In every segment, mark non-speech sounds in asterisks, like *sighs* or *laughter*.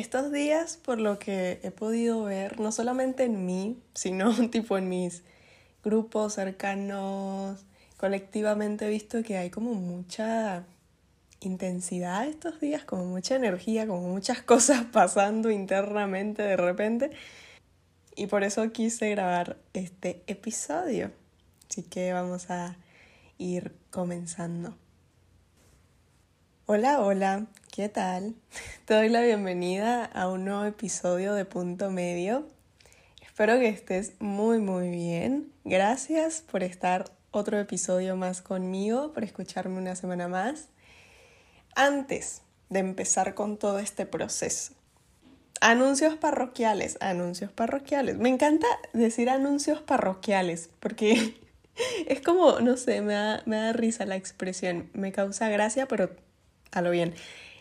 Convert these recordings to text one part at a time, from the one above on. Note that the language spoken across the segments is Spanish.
estos días, por lo que he podido ver, no solamente en mí, sino *laughs* tipo en mis grupos cercanos, colectivamente he visto que hay como mucha intensidad estos días, como mucha energía, como muchas *laughs* cosas pasando internamente de repente. Y por eso quise grabar este episodio. Así que vamos a ir comenzando. Hola, hola, ¿qué tal? *laughs* Te doy la bienvenida a un nuevo episodio de Punto Medio. Espero que estés muy, muy bien. Gracias por estar otro episodio más conmigo, por escucharme una semana más. Antes de empezar con todo este proceso, anuncios parroquiales, anuncios parroquiales. Me encanta decir anuncios parroquiales porque *laughs* es como, no sé, me da, me da risa la expresión, me causa gracia, pero a lo bien.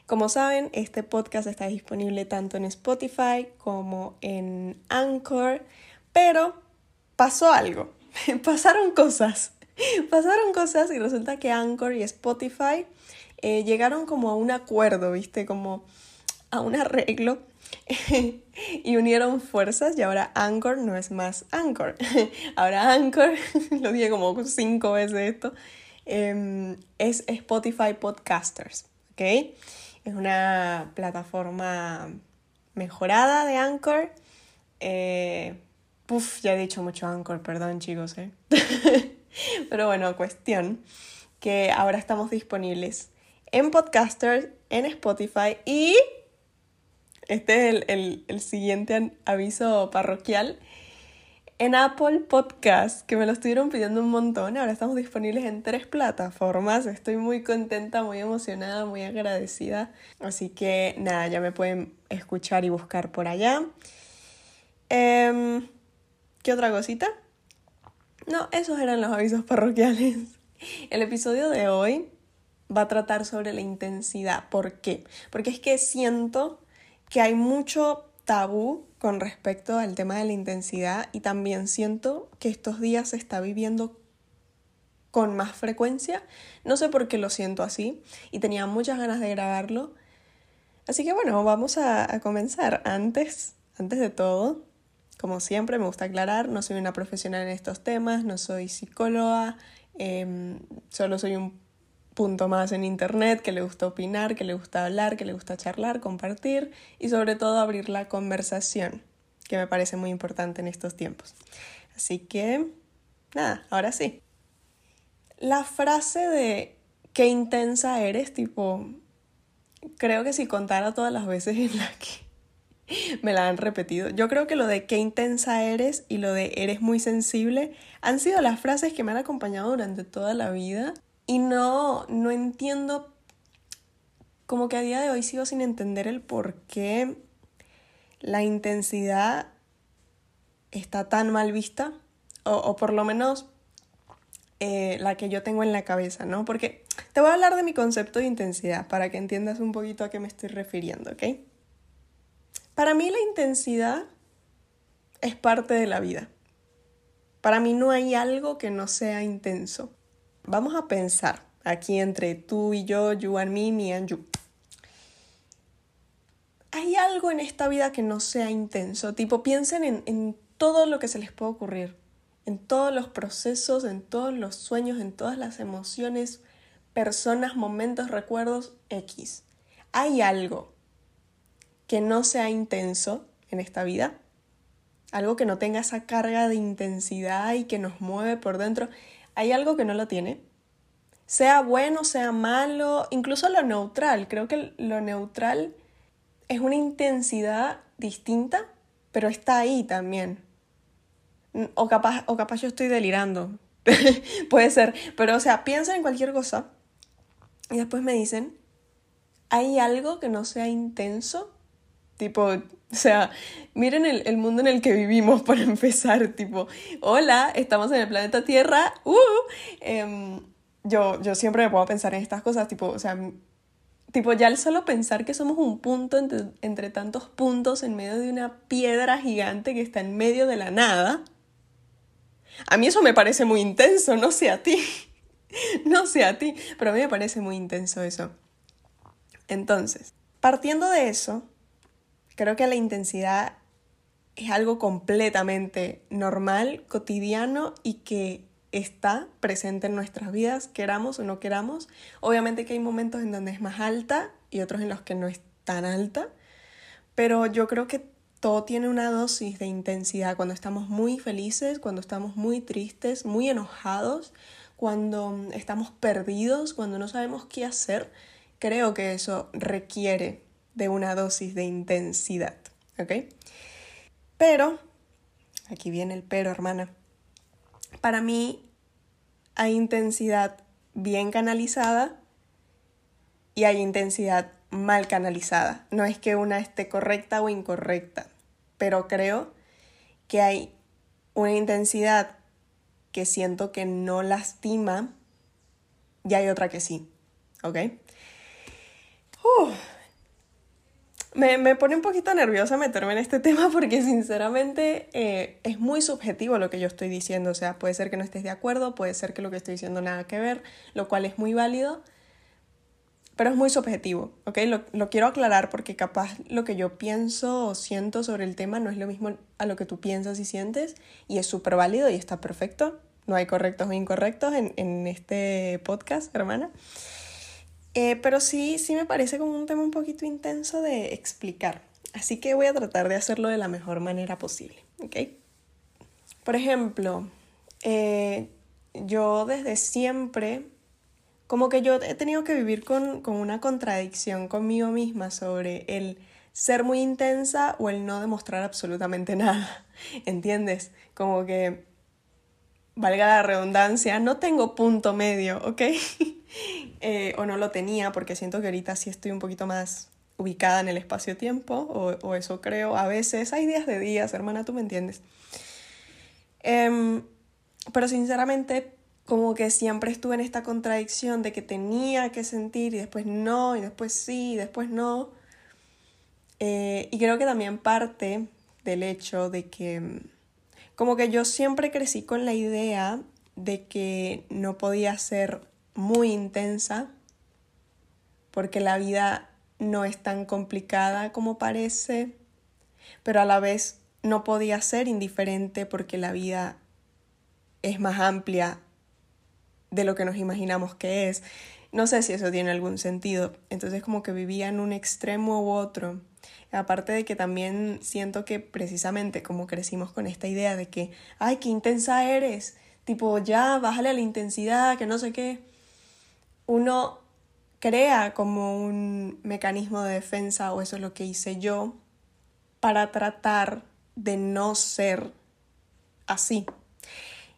Como saben, este podcast está disponible tanto en Spotify como en Anchor, pero pasó algo, *laughs* pasaron cosas, *laughs* pasaron cosas y resulta que Anchor y Spotify eh, llegaron como a un acuerdo, ¿viste? Como a un arreglo *laughs* y unieron fuerzas y ahora Anchor no es más Anchor. ahora Anchor, lo dije como cinco veces esto, em, es Spotify Podcasters. Es una plataforma mejorada de Anchor. Eh, ya he dicho mucho Anchor, perdón chicos, ¿eh? *laughs* Pero bueno, cuestión que ahora estamos disponibles en Podcasters, en Spotify y este es el, el siguiente aviso parroquial en Apple Podcast, que me lo estuvieron pidiendo un montón. Ahora estamos disponibles en tres plataformas. Estoy muy contenta, muy emocionada, muy agradecida. Así que nada, ya me pueden escuchar y buscar por allá. Em, ¿Qué otra cosita? No, esos eran los avisos parroquiales. *laughs* El episodio de hoy va a tratar sobre la intensidad. ¿Por qué? Porque es que siento que hay mucho tabú con respecto al tema de la intensidad y también siento que estos días se está viviendo con más frecuencia. No sé por qué lo siento así y tenía muchas ganas de grabarlo. Así que bueno, vamos a, comenzar. Antes, antes de todo, como siempre me gusta aclarar, no soy una profesional en estos temas, no soy psicóloga, em, solo soy un punto más en Internet, que le gusta opinar, que le gusta hablar, que le gusta charlar, compartir y sobre todo abrir la conversación, que me parece muy importante en estos tiempos. Así que, nada, ahora sí. La frase de qué intensa eres, tipo, creo que si contara todas las veces en las que *laughs* me la han repetido. Yo creo que lo de qué intensa eres y lo de eres muy sensible han sido las frases que me han acompañado durante toda la vida y no, no entiendo, como que a día de hoy sigo sin entender el por qué la intensidad está tan mal vista, o, por lo menos eh, la que yo tengo en la cabeza, ¿no? Porque te voy a hablar de mi concepto de intensidad para que entiendas un poquito a qué me estoy refiriendo, ¿ok? Para mí la intensidad es parte de la vida. Para mí no hay algo que no sea intenso. Vamos a pensar aquí entre tú y yo, you and me, me and you. Hay algo en esta vida que no sea intenso. Tipo, piensen en, en todo lo que se les puede ocurrir. En todos los procesos, en todos los sueños, en todas las emociones, personas, momentos, recuerdos, X. Hay algo que no sea intenso en esta vida. Algo que no tenga esa carga de intensidad y que nos mueve por dentro hay algo que no lo tiene. Sea bueno, sea malo, incluso lo neutral. Creo que lo neutral es una intensidad distinta, pero está ahí también. O capaz, o capaz yo estoy delirando. *laughs* Puede ser. Pero, o sea, piensen en cualquier cosa y después me dicen, ¿hay algo que no sea intenso? Tipo, *laughs* o sea, miren el, mundo en el que vivimos *laughs* para empezar, tipo, hola, estamos en el planeta Tierra, uh, em, yo, yo siempre me puedo pensar en estas cosas, tipo, o sea, tipo, ya el solo pensar que somos un punto entre, entre tantos puntos en medio de una piedra gigante que está en medio de la nada, a mí eso me parece muy intenso, no sé a ti, *laughs* no sé a ti, pero a mí me parece muy intenso eso. Entonces, partiendo de eso, creo que la intensidad es algo completamente normal, cotidiano y que está presente en nuestras vidas, queramos o no queramos. Obviamente que hay momentos en donde es más alta y otros en los que no es tan alta, pero yo creo que todo tiene una dosis de intensidad cuando estamos muy felices, cuando estamos muy tristes, muy enojados, cuando estamos perdidos, cuando no sabemos qué hacer. Creo que eso requiere de una dosis de intensidad, ¿ok? Pero, aquí viene el pero, hermana. Para mí hay intensidad bien canalizada y hay intensidad mal canalizada. No es que una esté correcta o incorrecta, pero creo que hay una intensidad que siento que no lastima y hay otra que sí. ¿Ok? Me, pone un poquito nerviosa meterme en este *laughs* tema porque sinceramente eh, es muy subjetivo lo que yo estoy diciendo. O sea, puede ser que no estés de acuerdo, puede ser que lo que estoy diciendo nada que ver, lo cual es muy válido, pero es muy subjetivo, ¿ok? Lo, lo quiero aclarar porque capaz lo que yo pienso o siento sobre el tema no es lo mismo a lo que tú piensas y sientes y es súper válido y está perfecto. No hay correctos o incorrectos en, en este podcast, hermana. Eh, pero sí, sí me parece como un tema un poquito intenso de explicar. Así que voy a tratar de hacerlo de la mejor manera posible, ¿ok? Por ejemplo, eh, yo desde siempre, como que yo he tenido que vivir con, con una contradicción conmigo misma sobre el ser muy intensa o el no demostrar absolutamente *laughs* nada, ¿entiendes? Como que, valga la redundancia, no tengo punto medio, ¿ok? *laughs* Eh, o no lo tenía, porque siento que ahorita sí estoy un poquito más ubicada en el espacio-tiempo, o, eso creo. A veces hay días de días, hermana, tú me entiendes. Em, pero sinceramente, como que siempre estuve en esta contradicción de que tenía que sentir y después no, y después sí, y después no. Eh, y creo que también parte del hecho de que, como que yo siempre crecí con la idea de que no podía ser muy intensa, porque la vida no es tan complicada como parece, pero a la vez no podía ser indiferente porque la vida es más amplia de lo que nos imaginamos que es. No sé si eso tiene algún sentido. Entonces como que vivía en un extremo u otro. Aparte de que también siento que precisamente como crecimos con esta idea de que, ay, qué intensa eres, tipo, ya, bájale la intensidad, que no sé qué uno crea como un mecanismo de defensa, o eso es lo que hice yo, para tratar de no ser así.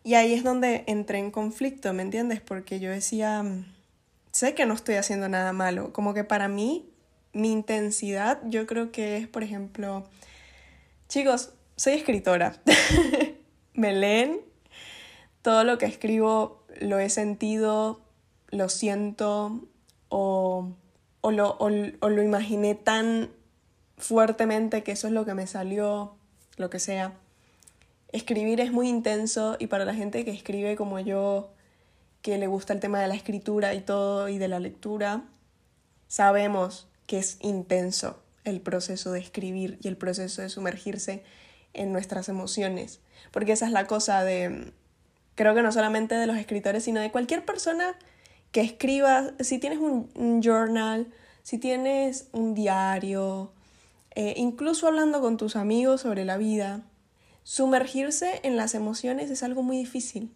Y ahí es donde entré en conflicto, ¿me entiendes? Porque yo decía, sé que no estoy haciendo nada malo, como que para mí, mi intensidad, yo creo que es, por ejemplo, chicos, soy escritora, *laughs* me leen, todo lo que escribo lo he sentido, lo siento o, o, lo, o, lo imaginé tan fuertemente que eso es lo que me salió, lo que sea. Escribir es muy intenso y para la gente que escribe como yo, que le gusta el tema de la escritura y todo y de la lectura, sabemos que es intenso el proceso de escribir y el proceso de sumergirse en nuestras emociones. Porque esa es la cosa de, creo que no solamente de los escritores, sino de cualquier persona que escribas, si tienes un, journal, si tienes un diario, eh, incluso hablando con tus amigos sobre la vida, sumergirse en las emociones es algo muy difícil.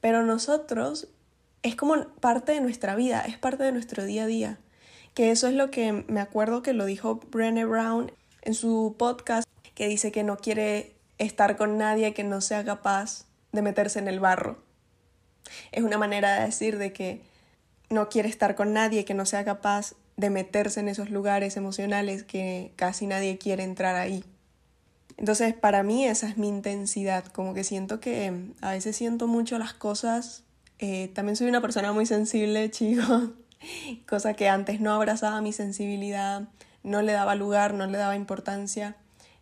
Pero nosotros es como parte de nuestra vida, es parte de nuestro día a día. Que eso es lo que me acuerdo que lo dijo Brené Brown en su podcast, que dice que no quiere estar con nadie que no sea capaz de meterse en el barro. Es una manera de decir de que no quiere estar con nadie que no sea capaz de meterse en esos lugares emocionales que casi nadie quiere entrar ahí. Entonces, para mí esa es mi intensidad, como que siento que a veces siento mucho las cosas. Eh, también soy una persona muy sensible, *laughs* chicos, *laughs* cosa que antes no abrazaba mi sensibilidad, no le daba lugar, no le daba importancia,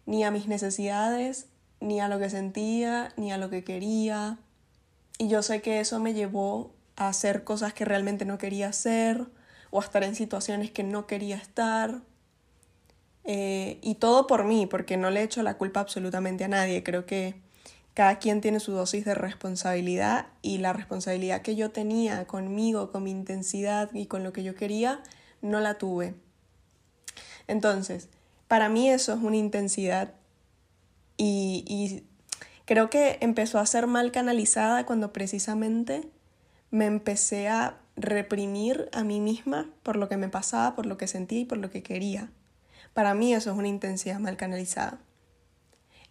ni a mis necesidades, ni a lo que sentía, ni a lo que quería. Y yo sé que eso me llevó a hacer cosas que realmente no quería hacer o a estar en situaciones que no quería estar. Eh, y todo por mí, porque no le echo la culpa absolutamente a nadie. Creo que cada quien tiene su dosis de responsabilidad y la responsabilidad que yo tenía conmigo, con mi intensidad y con lo que yo quería, no la tuve. Entonces, para mí eso es una intensidad y, y creo que empezó a ser mal canalizada cuando precisamente me empecé a reprimir a mí misma por lo que me pasaba, por lo que sentía y por lo que quería. Para mí eso es una intensidad mal canalizada.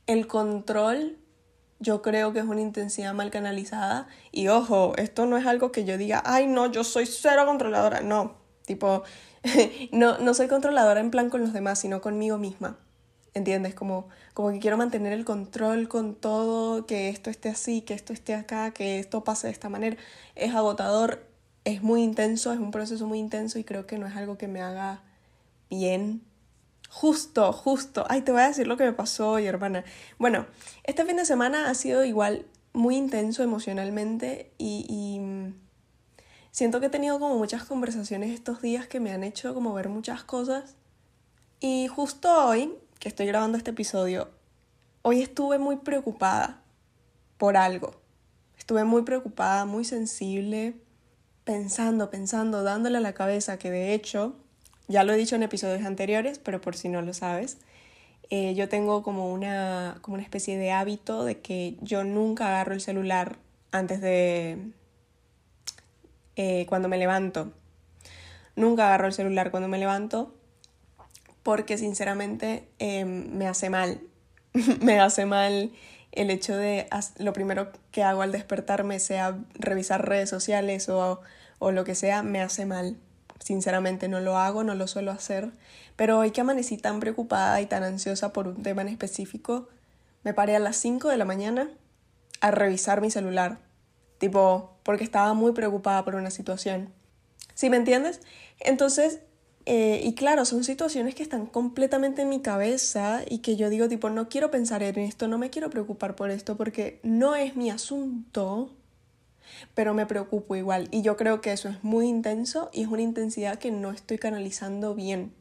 El control yo creo que es una intensidad mal canalizada y ojo, esto no es algo que yo diga, ay no, yo soy cero controladora, no, tipo, *laughs* no, no soy controladora en plan con los demás, sino conmigo misma. ¿Entiendes? Como, como que quiero mantener el control con todo, que esto esté así, que esto esté acá, que esto pase de esta manera. Es agotador, es muy intenso, es un proceso muy intenso y creo que no es algo que me haga bien. Justo, justo. Ay, te voy a decir lo que me pasó hoy, hermana. Bueno, este fin de semana ha sido igual muy intenso emocionalmente y, y siento que he tenido como muchas conversaciones estos días que me han hecho como ver muchas cosas. Y justo hoy que estoy grabando este episodio, hoy estuve muy preocupada por algo. Estuve muy preocupada, muy sensible, pensando, pensando, dándole a la cabeza que de hecho, ya lo he dicho en episodios anteriores, pero por si no lo sabes, eh, yo tengo como una, como una especie de hábito de que yo nunca agarro el celular antes de... Eh, cuando me levanto. Nunca agarro el celular cuando me levanto porque sinceramente em, me hace mal. *laughs* me hace mal el hecho de lo primero que hago al despertarme sea revisar redes sociales o, o lo que sea, me hace mal. Sinceramente no lo hago, no lo suelo hacer. Pero hoy que amanecí tan preocupada y tan ansiosa por un tema en específico, me paré a las 5 de la mañana a revisar mi celular. Tipo, porque estaba muy preocupada por una situación. ¿Sí me entiendes? Entonces eh, y claro, son situaciones que están completamente en mi cabeza y que yo digo tipo, no quiero pensar en esto, no me quiero preocupar por esto porque no es mi asunto, pero me preocupo igual. Y yo creo que eso es muy intenso y es una intensidad que no estoy canalizando bien.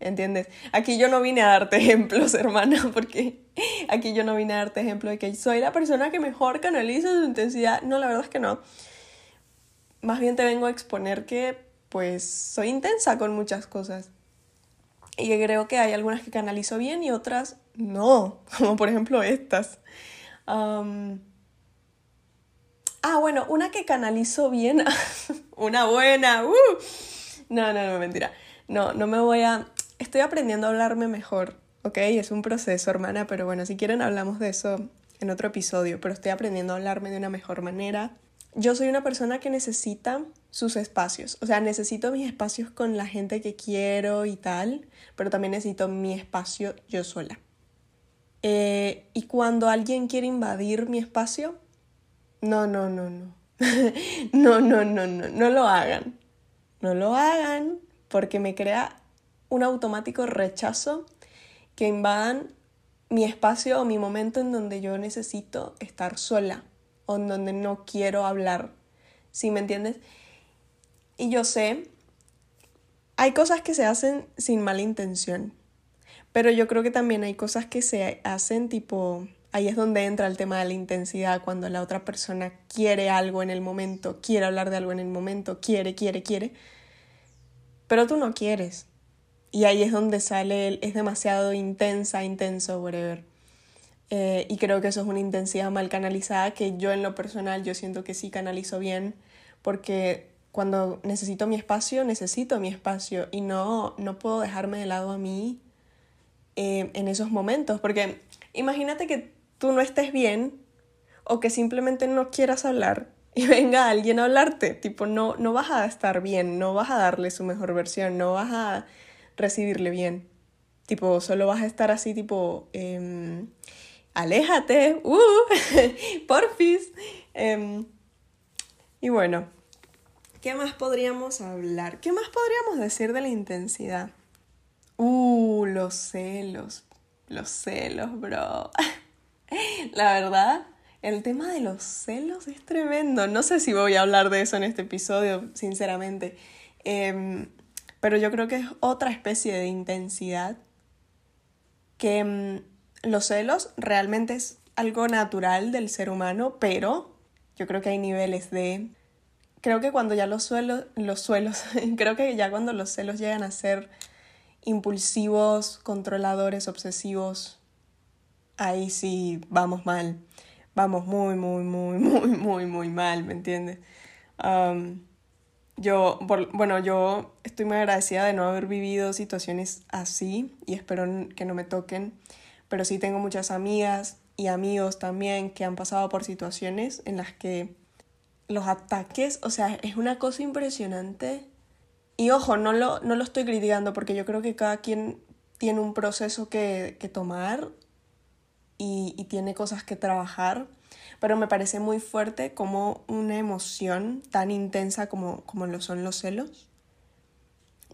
¿Entiendes? Aquí yo no vine a darte *laughs* ejemplos, hermana, porque aquí yo no vine a darte ejemplo de que soy la persona que mejor canaliza su intensidad. No, la verdad es que no. Más bien te vengo a exponer que pues soy intensa con muchas cosas. Y creo que hay algunas que canalizo bien y otras no, *laughs* como por ejemplo estas. Ah, bueno, una que canalizo bien, *laughs* una buena, uh. no, no, no, mentira. No, no me voy a... Estoy aprendiendo a hablarme mejor, ¿ok? Es un proceso, hermana, pero bueno, si quieren hablamos de eso en otro episodio, pero estoy aprendiendo a hablarme de una mejor manera. Yo soy una persona que necesita sus espacios. O sea, necesito mis espacios con la gente que quiero y tal, pero también necesito mi espacio yo sola. Eh, y cuando alguien quiere invadir mi espacio, no, no, no, no. *laughs* no, no, no, no, no lo hagan. No lo hagan porque me crea un automático rechazo que invadan mi espacio o mi momento en donde yo necesito estar sola o en donde no quiero hablar. ¿Sí me entiendes? Y yo sé, hay cosas que se hacen sin mala intención, pero yo creo que también hay cosas que se hacen tipo, ahí es donde entra el tema de la intensidad, cuando la otra persona quiere algo en el momento, quiere hablar de algo en el momento, quiere, quiere, quiere, pero tú no quieres. Y ahí es donde sale el, es demasiado intensa, intenso, whatever. Eh, y creo que eso es una intensidad mal canalizada que yo en lo personal yo siento que sí canalizo bien porque cuando necesito mi espacio, necesito mi espacio y no, no puedo dejarme de lado a mí eh, en esos momentos, porque imagínate que tú no estés bien o que simplemente no quieras hablar *laughs* y venga alguien a hablarte, tipo, no, no vas a estar bien, no vas a darle su mejor versión, no vas a recibirle bien, tipo, solo vas a estar así, tipo, em, aléjate, uh, *laughs* porfis. Em, y bueno, ¿Qué más podríamos hablar? ¿Qué más podríamos decir de la intensidad? Uh, los celos. Los celos, bro. *laughs* la verdad, el tema de los celos es tremendo. No sé si voy a hablar de eso en este episodio, sinceramente. Em, pero yo creo que es otra especie de intensidad que mm, los celos realmente es algo natural del ser humano, pero yo creo que hay niveles de... Creo que cuando ya los suelos, los *laughs* creo que ya cuando los celos llegan a ser impulsivos, controladores, obsesivos, ahí sí vamos mal. Vamos muy, muy, muy, *laughs* muy, muy, muy mal, ¿me entiendes? yo, bueno, yo estoy muy agradecida de no haber vivido situaciones así y espero que no me toquen, pero sí tengo muchas amigas y amigos también que han pasado por situaciones en las que los ataques, o sea, es una cosa impresionante. Y ojo, no lo, no lo estoy criticando porque yo creo que cada quien tiene un proceso que, que tomar y, tiene cosas que trabajar pero me parece muy fuerte como una emoción tan intensa como, como lo son los celos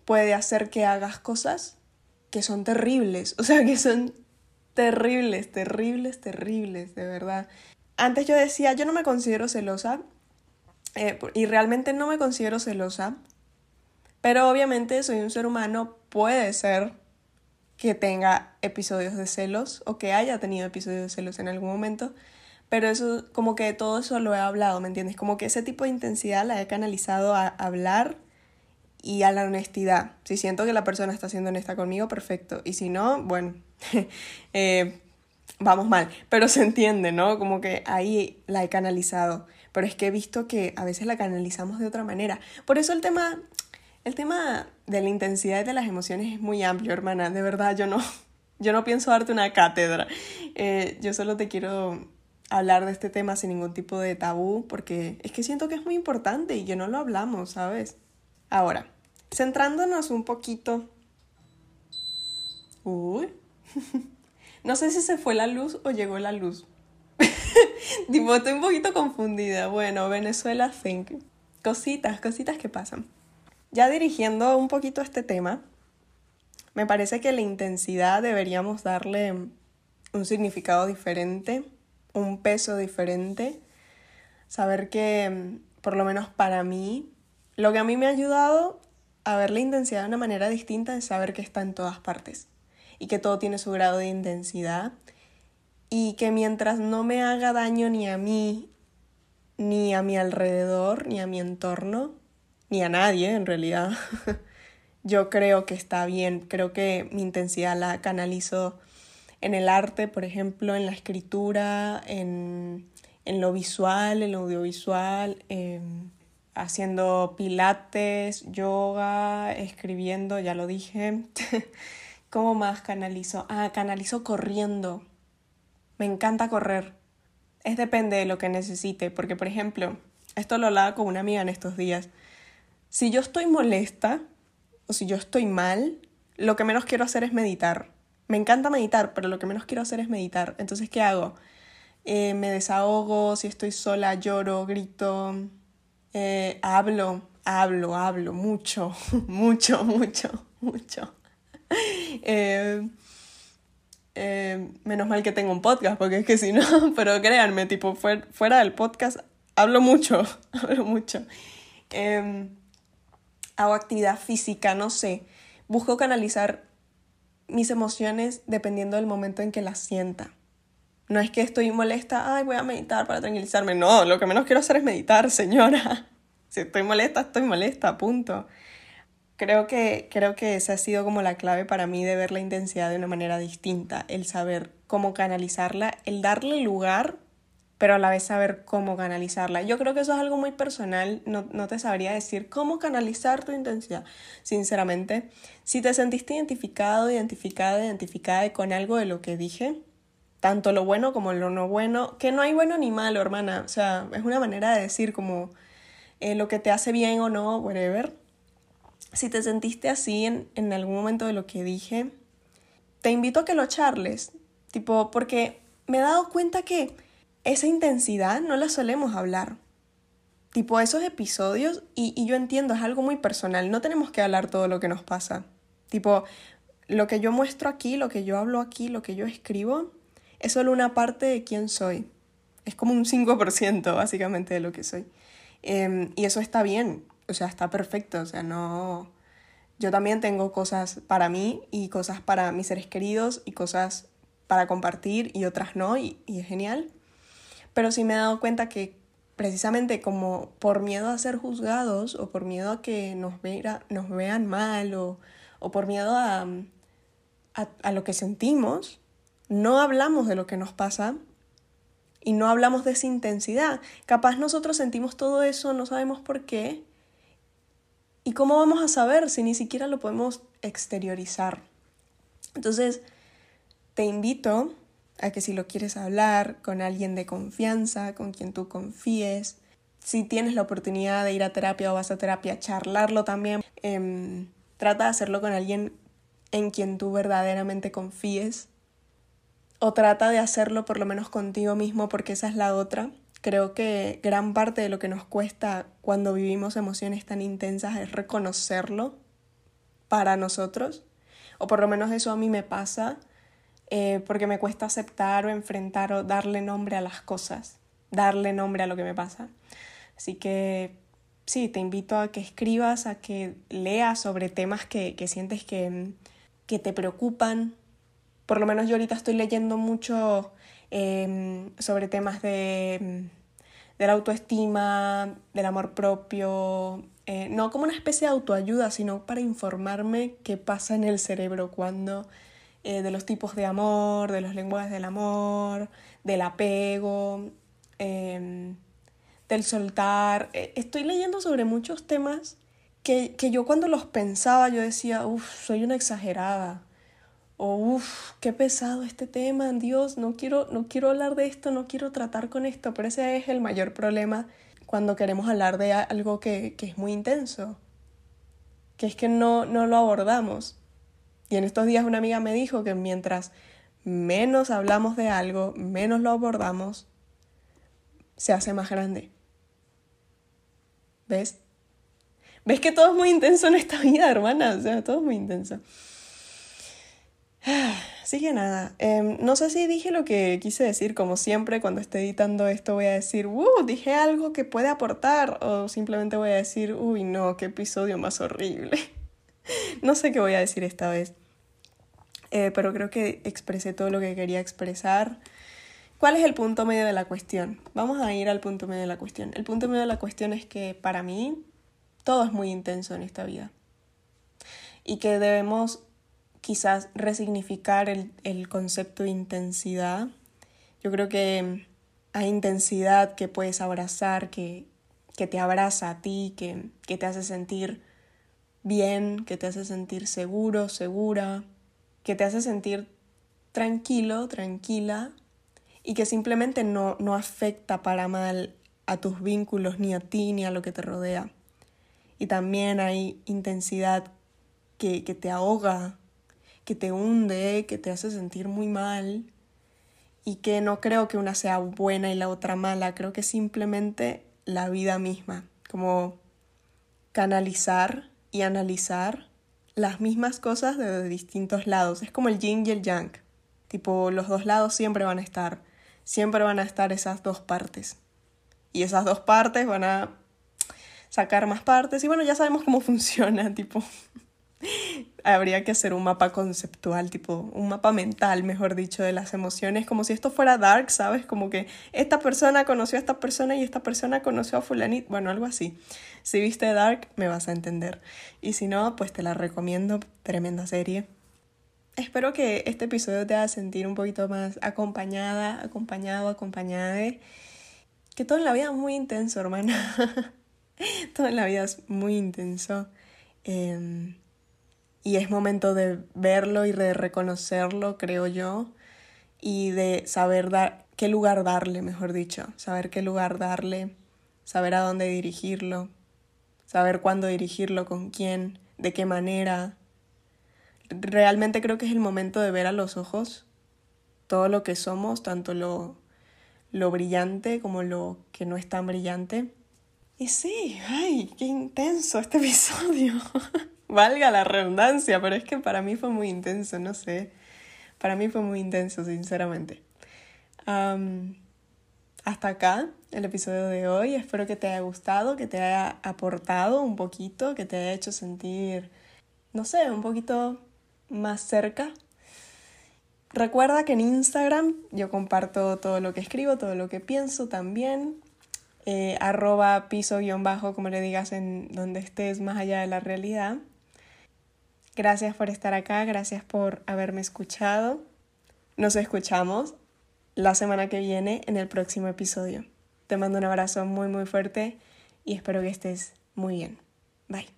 puede hacer que hagas cosas que son terribles, *laughs* o sea, que son terribles, terribles, terribles, de verdad. Antes yo decía, yo no me considero celosa, eh, y realmente no me considero celosa, pero obviamente soy un ser humano, puede ser que tenga episodios de celos o que haya tenido episodios de celos en algún momento, pero eso, como que todo eso lo he hablado, ¿me entiendes? Como que ese tipo de intensidad la he canalizado a hablar y a la honestidad. Si siento que la persona está siendo honesta conmigo, perfecto. Y si no, bueno, *laughs* eh, vamos mal. Pero se entiende, ¿no? Como que ahí la he canalizado. Pero es que he visto que a veces la canalizamos de otra manera. Por eso el tema, el tema de la intensidad de las emociones es muy amplio, hermana. De verdad, yo no, *laughs* yo no pienso darte una cátedra. Eh, yo solo te quiero hablar de este tema sin ningún tipo de tabú, porque es que siento que es muy importante y que no lo hablamos, ¿sabes? Ahora, centrándonos un poquito... Uy. *laughs* no sé si se fue la luz o llegó la luz. *laughs* tipo, estoy un poquito confundida. Bueno, Venezuela Think. Cositas, cositas que pasan. Ya dirigiendo un poquito este tema, me parece que la intensidad deberíamos darle un significado diferente un peso diferente, saber que, por lo menos para mí, lo que a mí me ha ayudado a ver la intensidad de una manera distinta es saber que está en todas partes y que todo tiene su grado de intensidad y que mientras no me haga daño ni a mí, ni a mi alrededor, ni a mi entorno, ni a nadie en realidad, *laughs* yo creo que está bien, creo que mi intensidad la canalizo en el arte, por ejemplo, en la escritura, en, lo visual, en lo audiovisual, em, haciendo pilates, yoga, escribiendo, ya lo dije. *laughs* ¿Cómo más canalizo? Ah, canalizo corriendo. Me encanta correr. Es depende de lo que necesite, porque por ejemplo, esto lo hablaba con una amiga en estos días. Si yo estoy molesta o si yo estoy mal, lo que menos quiero hacer es meditar. Me encanta meditar, pero lo que menos quiero hacer es meditar. Entonces, ¿qué hago? Eh, me desahogo, si estoy sola, lloro, grito, eh, hablo, hablo, hablo, mucho, *laughs* mucho, mucho, mucho. *laughs* Eh, menos mal que tengo un podcast, porque es que si no, *laughs* pero créanme, tipo, fuera, del podcast, hablo mucho, hablo mucho. Hago actividad física, no sé. Busco canalizar mis emociones dependiendo del momento en que las sienta. No es que estoy molesta, ay, voy a meditar para tranquilizarme. No, lo que menos quiero hacer es meditar, señora. *laughs* Si estoy molesta, estoy molesta, punto. Creo que, creo que esa ha sido como la clave para mí de ver la intensidad de una manera distinta, el saber cómo canalizarla, el darle lugar pero a la vez saber cómo canalizarla. Yo creo que eso es algo muy personal, no, no, te sabría decir cómo canalizar tu intensidad. Sinceramente, si te sentiste identificado, identificada, identificada con algo de lo que dije, tanto lo bueno como lo no bueno, que no hay bueno ni malo, hermana, o sea, es una manera de decir como eh, lo que te hace bien o no, whatever. Si te sentiste así en, en algún momento de lo que dije, te invito a que lo charles, tipo, porque me he dado cuenta que esa intensidad no la solemos hablar. Tipo esos episodios, y, yo entiendo, es algo muy personal, no tenemos que hablar todo lo que nos pasa. Tipo, lo que yo muestro aquí, lo que yo hablo aquí, lo que yo escribo, es solo una parte de quién soy. Es como un 5% básicamente de lo que soy. Em, y eso está bien, o sea, está perfecto, o sea, no, yo también tengo cosas para mí y cosas para mis seres queridos y cosas para compartir y otras no, y, es genial. Pero sí me he dado cuenta que precisamente como por miedo a ser juzgados o por miedo a que nos, nos vean mal o, por miedo a, a lo que sentimos, no hablamos de lo que nos pasa y no hablamos de esa intensidad. Capaz nosotros sentimos todo eso, no sabemos por qué. ¿Y cómo vamos a saber si ni siquiera lo podemos exteriorizar? Entonces, te invito a que si lo quieres hablar con alguien de confianza, con quien tú confíes, si tienes la oportunidad de ir a terapia o vas a terapia, charlarlo también. Em, trata de hacerlo con alguien en quien tú verdaderamente confíes. O trata de hacerlo por lo menos contigo mismo porque esa es la otra. Creo que gran parte de lo que nos cuesta cuando vivimos emociones tan intensas es reconocerlo para nosotros. O por lo menos eso a mí me pasa eh, porque me cuesta aceptar o enfrentar o darle nombre a las cosas, darle nombre a lo que me pasa. Así que sí, te invito a que escribas, a que leas sobre temas que, sientes que, que, te preocupan. Por lo menos yo ahorita estoy leyendo mucho em, sobre temas de, de la autoestima, del amor propio, eh, no como una especie de autoayuda, sino para informarme qué pasa en el cerebro cuando eh, de los tipos de amor, de los lenguajes del amor, del apego, em, del soltar. Eh, estoy leyendo sobre muchos temas que, que yo cuando los pensaba yo decía, uff, soy una exagerada. O uff, qué pesado este tema, Dios, no quiero, no quiero hablar de esto, no quiero tratar con esto, pero ese es el mayor problema cuando queremos hablar de algo que, que es muy intenso, que es que no, no lo abordamos. Y en estos días una amiga me dijo que mientras menos hablamos de algo, menos lo abordamos, se hace más grande. ¿Ves? ¿Ves que todo es muy intenso en esta vida, hermana? O sea, todo es muy intenso. *sighs* Así que nada, em, no sé si dije lo que quise decir, como siempre cuando esté editando esto voy a decir, ¡uh! Dije algo que puede aportar, o simplemente voy a decir, uy, no, qué episodio más horrible. *laughs* *laughs* no sé qué voy a decir esta vez. Eh, pero creo que expresé todo lo que quería expresar. ¿Cuál es el punto medio de la cuestión? Vamos a ir al punto medio de la cuestión. El punto medio de la cuestión es que para mí todo es muy intenso en esta vida y que debemos quizás resignificar el, el concepto de intensidad. Yo creo que hay intensidad que puedes abrazar, que, que te abraza a ti, que, que te hace sentir bien, que te hace sentir seguro, segura, que te hace sentir tranquilo, tranquila y que simplemente no, no afecta para mal a tus vínculos, ni a ti, ni a lo que te rodea. Y también hay intensidad que, que te ahoga, que te hunde, que te hace sentir muy mal y que no creo que una sea buena y la otra mala, creo que simplemente la vida misma, como canalizar y analizar las mismas cosas de distintos lados. Es como el yin y el yang. Tipo, los dos lados siempre van a estar. Siempre van a estar esas dos partes. Y esas dos partes van a sacar más partes. Y bueno, ya sabemos cómo *laughs* funciona, tipo. Habría que hacer un mapa conceptual, tipo un mapa mental, mejor dicho, de las emociones, como si esto fuera dark, ¿sabes? Como que esta persona conoció a esta persona y esta persona conoció a fulanit, bueno, algo así. Si viste Dark, me vas a entender. Y si no, pues te la recomiendo, tremenda serie. Espero que este episodio te haga sentir un poquito más acompañada, acompañado, acompañada. Que todo en la vida es muy intenso, hermana. *laughs* todo en la vida es muy intenso. Em, y es momento de verlo y de reconocerlo, creo yo, y de saber dar qué lugar darle, mejor dicho, saber qué lugar darle, saber a dónde dirigirlo, saber cuándo dirigirlo, con quién, de qué manera. Realmente creo que es el momento de ver a los ojos todo lo que somos, tanto lo, lo brillante como lo que no es tan brillante. Y sí, ay, qué intenso este *laughs* episodio. Valga la redundancia, pero es que para mí fue muy intenso, no sé. Para mí fue muy intenso, sinceramente. hasta acá el episodio de hoy. Espero que te haya gustado, que te haya aportado un poquito, que te haya hecho sentir no sé, un poquito más cerca. Recuerda que en Instagram yo comparto todo lo que escribo, todo lo que pienso también. Eh, arroba piso guion bajo, como le digas en donde estés más allá de la realidad. Gracias por estar acá, gracias por haberme escuchado. Nos escuchamos la semana que viene en el próximo episodio. Te mando un abrazo muy muy fuerte y espero que estés muy bien. Bye.